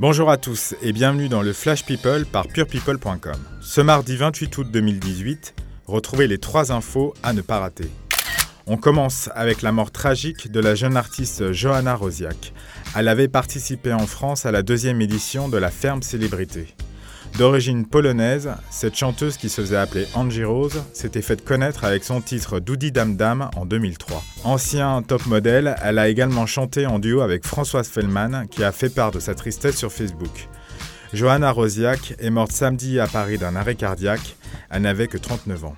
Bonjour à tous et bienvenue dans le Flash People par purepeople.com. Ce mardi 28 août 2018, retrouvez les trois infos à ne pas rater. On commence avec la mort tragique de la jeune artiste Johanna Rosiak. Elle avait participé en France à la deuxième édition de la Ferme Célébrité. D'origine polonaise, cette chanteuse qui se faisait appeler Angie Rose s'était faite connaître avec son titre Doudi Dam Dam en 2003. Ancien top modèle, elle a également chanté en duo avec Françoise Fellman qui a fait part de sa tristesse sur Facebook. Johanna Rosiak est morte samedi à Paris d'un arrêt cardiaque. Elle n'avait que 39 ans.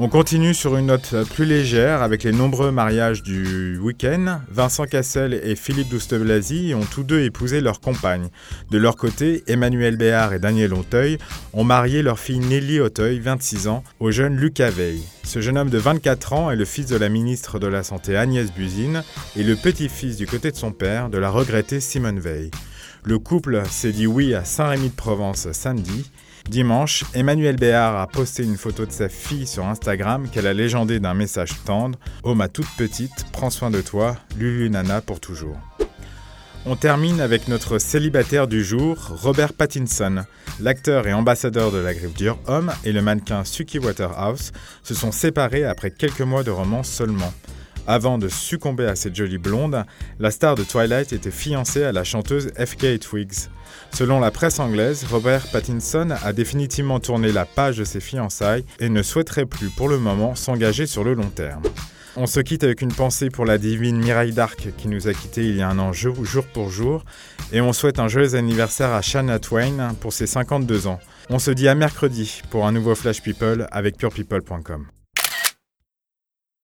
On continue sur une note plus légère avec les nombreux mariages du week-end. Vincent Cassel et Philippe Douste-Blazy ont tous deux épousé leurs compagnes. De leur côté, Emmanuel Béard et Daniel Auteuil ont marié leur fille Nelly Auteuil, 26 ans, au jeune Lucas Veil. Ce jeune homme de 24 ans est le fils de la ministre de la Santé Agnès Buzine et le petit-fils du côté de son père de la regrettée Simone Veil. Le couple s'est dit oui à Saint-Rémy-de-Provence samedi Dimanche, Emmanuel Béard a posté une photo de sa fille sur Instagram qu'elle a légendée d'un message tendre Oh ma toute petite, prends soin de toi, Lulu Nana pour toujours. On termine avec notre célibataire du jour, Robert Pattinson. L'acteur et ambassadeur de la griffe dure homme et le mannequin Suki Waterhouse se sont séparés après quelques mois de romance seulement. Avant de succomber à cette jolie blonde, la star de Twilight était fiancée à la chanteuse FK Twigs. Selon la presse anglaise, Robert Pattinson a définitivement tourné la page de ses fiançailles et ne souhaiterait plus pour le moment s'engager sur le long terme. On se quitte avec une pensée pour la divine Mireille Dark qui nous a quittés il y a un an jour, pour jour. Et on souhaite un joyeux anniversaire à Shania Twain pour ses 52 ans. On se dit à mercredi pour un nouveau Flash People avec purepeople.com.